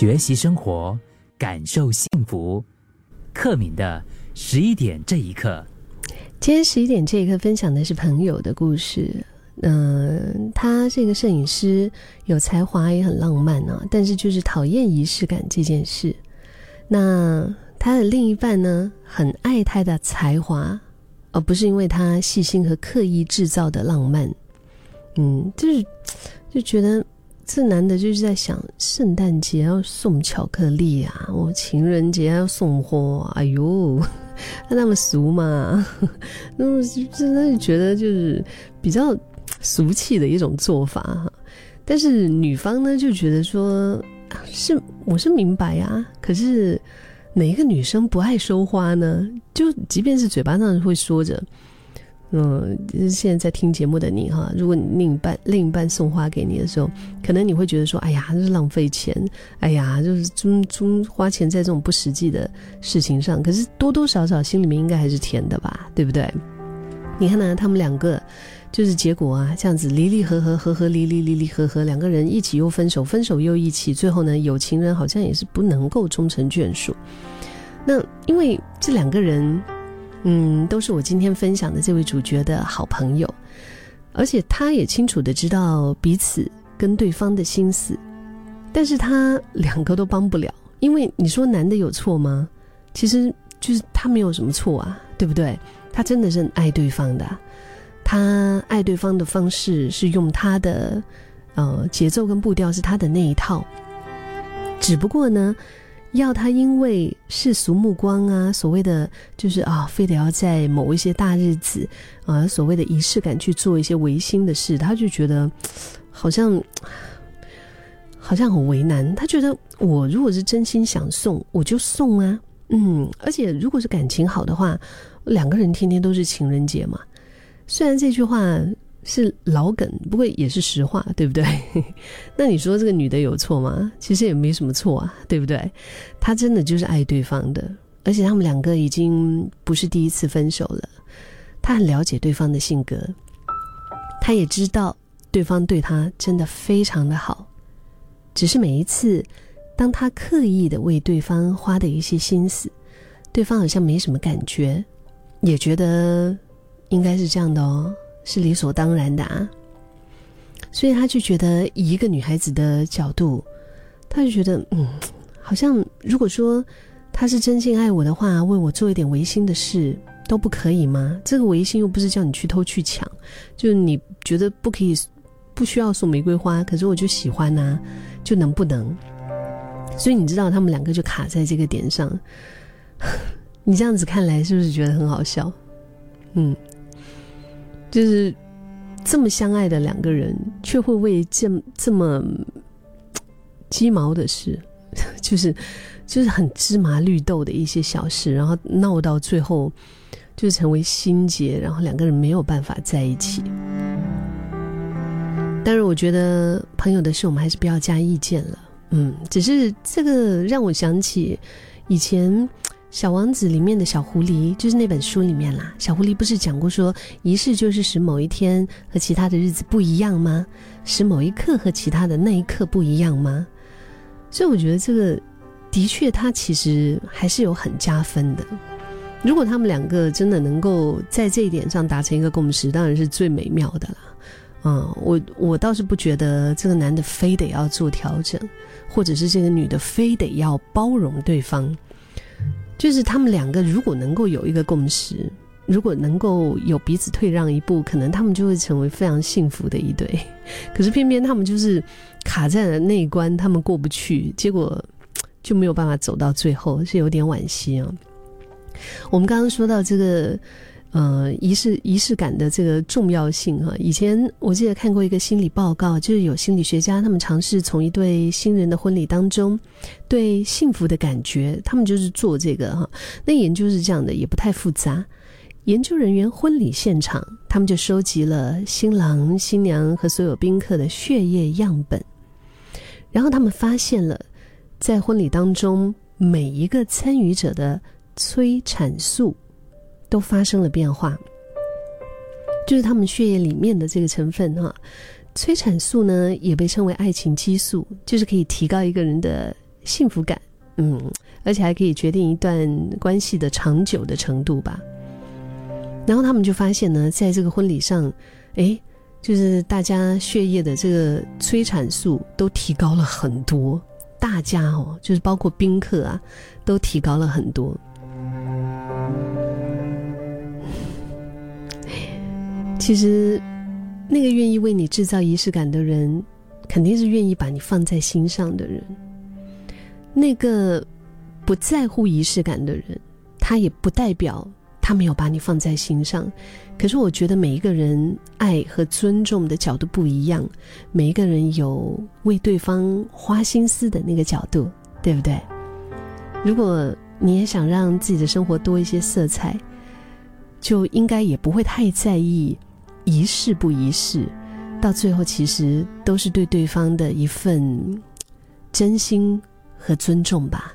学习生活，感受幸福。克敏的十一点这一刻，今天十一点这一刻分享的是朋友的故事。嗯，他是一个摄影师，有才华也很浪漫啊，但是就是讨厌仪式感这件事。那他的另一半呢，很爱他的才华，而不是因为他细心和刻意制造的浪漫。嗯，就是就觉得这男的就是在想，圣诞节要送巧克力啊，我情人节要送花，哎呦，他那么俗嘛？那么真的觉得就是比较。俗气的一种做法哈，但是女方呢就觉得说，是我是明白啊，可是哪一个女生不爱收花呢？就即便是嘴巴上会说着，嗯，就是现在在听节目的你哈，如果你另一半另一半送花给你的时候，可能你会觉得说，哎呀，这是浪费钱，哎呀，就是中中花钱在这种不实际的事情上，可是多多少少心里面应该还是甜的吧，对不对？你看呢，他们两个。就是结果啊，这样子离离合合，合合离离，离离合合，两个人一起又分手，分手又一起，最后呢，有情人好像也是不能够终成眷属。那因为这两个人，嗯，都是我今天分享的这位主角的好朋友，而且他也清楚的知道彼此跟对方的心思，但是他两个都帮不了，因为你说男的有错吗？其实就是他没有什么错啊，对不对？他真的是爱对方的。他爱对方的方式是用他的，呃，节奏跟步调是他的那一套。只不过呢，要他因为世俗目光啊，所谓的就是啊，非得要在某一些大日子啊，所谓的仪式感去做一些违心的事，他就觉得好像好像很为难。他觉得我如果是真心想送，我就送啊，嗯，而且如果是感情好的话，两个人天天都是情人节嘛。虽然这句话是老梗，不过也是实话，对不对？那你说这个女的有错吗？其实也没什么错啊，对不对？她真的就是爱对方的，而且他们两个已经不是第一次分手了。她很了解对方的性格，她也知道对方对她真的非常的好，只是每一次当她刻意的为对方花的一些心思，对方好像没什么感觉，也觉得。应该是这样的哦，是理所当然的啊。所以他就觉得，以一个女孩子的角度，他就觉得，嗯，好像如果说他是真心爱我的话，为我做一点违心的事都不可以吗？这个违心又不是叫你去偷去抢，就你觉得不可以，不需要送玫瑰花，可是我就喜欢呐，就能不能？所以你知道，他们两个就卡在这个点上。你这样子看来，是不是觉得很好笑？嗯。就是这么相爱的两个人，却会为这这么鸡毛的事，就是就是很芝麻绿豆的一些小事，然后闹到最后，就成为心结，然后两个人没有办法在一起。但是我觉得朋友的事，我们还是不要加意见了。嗯，只是这个让我想起以前。小王子里面的小狐狸，就是那本书里面啦。小狐狸不是讲过说，仪式就是使某一天和其他的日子不一样吗？使某一刻和其他的那一刻不一样吗？所以我觉得这个的确，它其实还是有很加分的。如果他们两个真的能够在这一点上达成一个共识，当然是最美妙的啦。嗯，我我倒是不觉得这个男的非得要做调整，或者是这个女的非得要包容对方。就是他们两个如果能够有一个共识，如果能够有彼此退让一步，可能他们就会成为非常幸福的一对。可是偏偏他们就是卡在了那一关，他们过不去，结果就没有办法走到最后，是有点惋惜啊。我们刚刚说到这个。呃，仪式仪式感的这个重要性哈，以前我记得看过一个心理报告，就是有心理学家他们尝试从一对新人的婚礼当中，对幸福的感觉，他们就是做这个哈。那研究是这样的，也不太复杂。研究人员婚礼现场，他们就收集了新郎新娘和所有宾客的血液样本，然后他们发现了，在婚礼当中每一个参与者的催产素。都发生了变化，就是他们血液里面的这个成分哈，催产素呢也被称为爱情激素，就是可以提高一个人的幸福感，嗯，而且还可以决定一段关系的长久的程度吧。然后他们就发现呢，在这个婚礼上，哎，就是大家血液的这个催产素都提高了很多，大家哦，就是包括宾客啊，都提高了很多。其实，那个愿意为你制造仪式感的人，肯定是愿意把你放在心上的人。那个不在乎仪式感的人，他也不代表。他没有把你放在心上，可是我觉得每一个人爱和尊重的角度不一样，每一个人有为对方花心思的那个角度，对不对？如果你也想让自己的生活多一些色彩，就应该也不会太在意仪式不仪式，到最后其实都是对对方的一份真心和尊重吧。